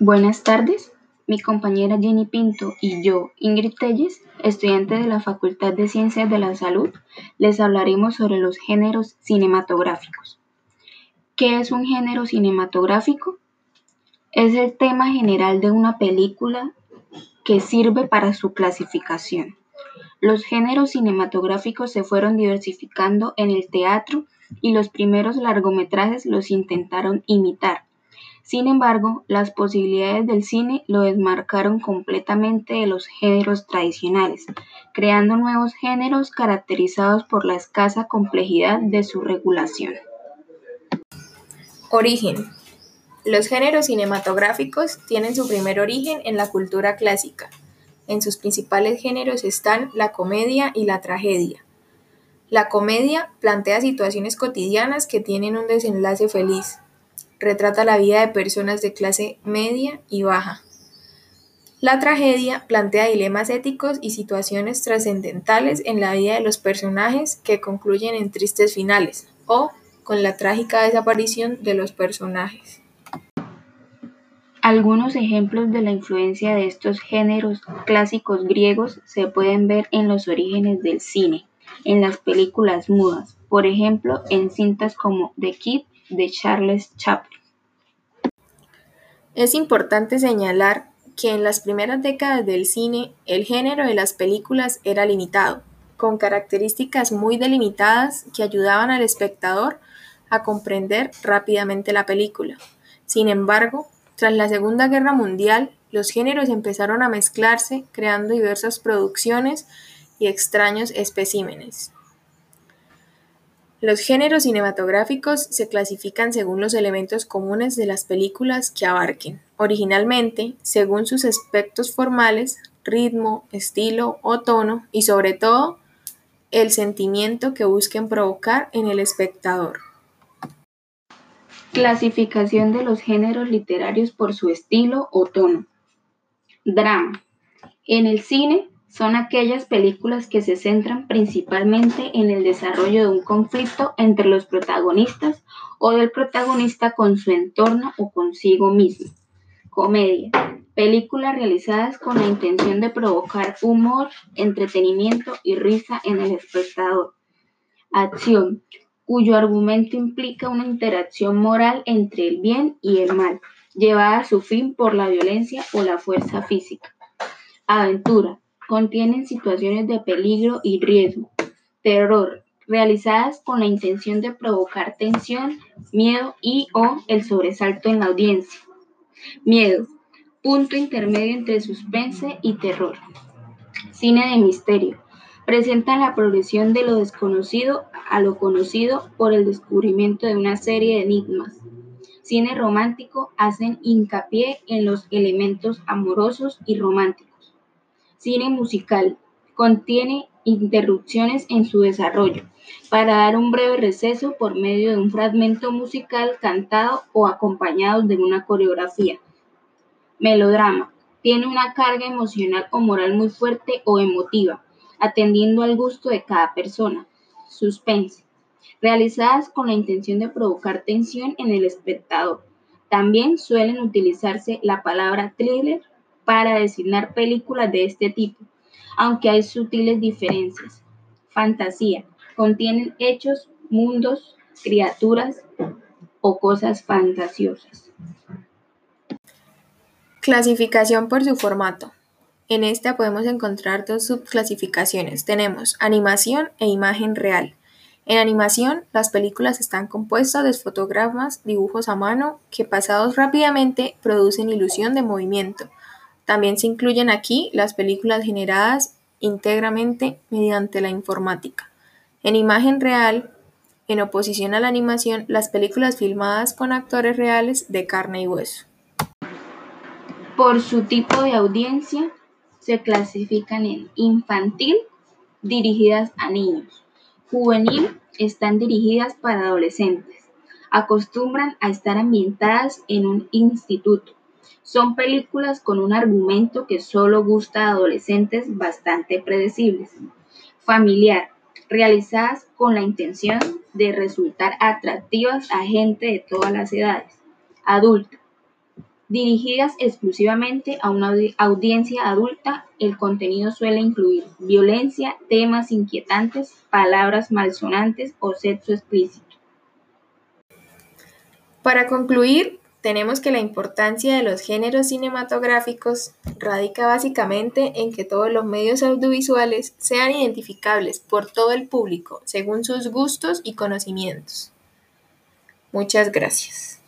Buenas tardes, mi compañera Jenny Pinto y yo, Ingrid Telles, estudiante de la Facultad de Ciencias de la Salud, les hablaremos sobre los géneros cinematográficos. ¿Qué es un género cinematográfico? Es el tema general de una película que sirve para su clasificación. Los géneros cinematográficos se fueron diversificando en el teatro y los primeros largometrajes los intentaron imitar. Sin embargo, las posibilidades del cine lo desmarcaron completamente de los géneros tradicionales, creando nuevos géneros caracterizados por la escasa complejidad de su regulación. Origen. Los géneros cinematográficos tienen su primer origen en la cultura clásica. En sus principales géneros están la comedia y la tragedia. La comedia plantea situaciones cotidianas que tienen un desenlace feliz. Retrata la vida de personas de clase media y baja. La tragedia plantea dilemas éticos y situaciones trascendentales en la vida de los personajes que concluyen en tristes finales o con la trágica desaparición de los personajes. Algunos ejemplos de la influencia de estos géneros clásicos griegos se pueden ver en los orígenes del cine en las películas mudas, por ejemplo en cintas como The Kid de Charles Chaplin. Es importante señalar que en las primeras décadas del cine el género de las películas era limitado, con características muy delimitadas que ayudaban al espectador a comprender rápidamente la película. Sin embargo, tras la Segunda Guerra Mundial, los géneros empezaron a mezclarse, creando diversas producciones y extraños especímenes. Los géneros cinematográficos se clasifican según los elementos comunes de las películas que abarquen, originalmente según sus aspectos formales, ritmo, estilo o tono y sobre todo el sentimiento que busquen provocar en el espectador. Clasificación de los géneros literarios por su estilo o tono. Drama. En el cine son aquellas películas que se centran principalmente en el desarrollo de un conflicto entre los protagonistas o del protagonista con su entorno o consigo mismo. Comedia. Películas realizadas con la intención de provocar humor, entretenimiento y risa en el espectador. Acción, cuyo argumento implica una interacción moral entre el bien y el mal, llevada a su fin por la violencia o la fuerza física. Aventura, contienen situaciones de peligro y riesgo, terror, realizadas con la intención de provocar tensión, miedo y o el sobresalto en la audiencia. Miedo, punto intermedio entre suspense y terror. Cine de misterio, presenta la progresión de lo desconocido a lo conocido por el descubrimiento de una serie de enigmas. Cine romántico hacen hincapié en los elementos amorosos y románticos Cine musical. Contiene interrupciones en su desarrollo para dar un breve receso por medio de un fragmento musical cantado o acompañado de una coreografía. Melodrama. Tiene una carga emocional o moral muy fuerte o emotiva, atendiendo al gusto de cada persona. Suspense. Realizadas con la intención de provocar tensión en el espectador. También suelen utilizarse la palabra thriller para designar películas de este tipo, aunque hay sutiles diferencias. Fantasía. Contienen hechos, mundos, criaturas o cosas fantasiosas. Clasificación por su formato. En esta podemos encontrar dos subclasificaciones. Tenemos animación e imagen real. En animación, las películas están compuestas de fotogramas, dibujos a mano, que pasados rápidamente producen ilusión de movimiento. También se incluyen aquí las películas generadas íntegramente mediante la informática. En imagen real, en oposición a la animación, las películas filmadas con actores reales de carne y hueso. Por su tipo de audiencia, se clasifican en infantil, dirigidas a niños, juvenil, están dirigidas para adolescentes, acostumbran a estar ambientadas en un instituto, son películas con un argumento que solo gusta a adolescentes bastante predecibles. Familiar, realizadas con la intención de resultar atractivas a gente de todas las edades. Adulta, Dirigidas exclusivamente a una audiencia adulta, el contenido suele incluir violencia, temas inquietantes, palabras malsonantes o sexo explícito. Para concluir, tenemos que la importancia de los géneros cinematográficos radica básicamente en que todos los medios audiovisuales sean identificables por todo el público según sus gustos y conocimientos. Muchas gracias.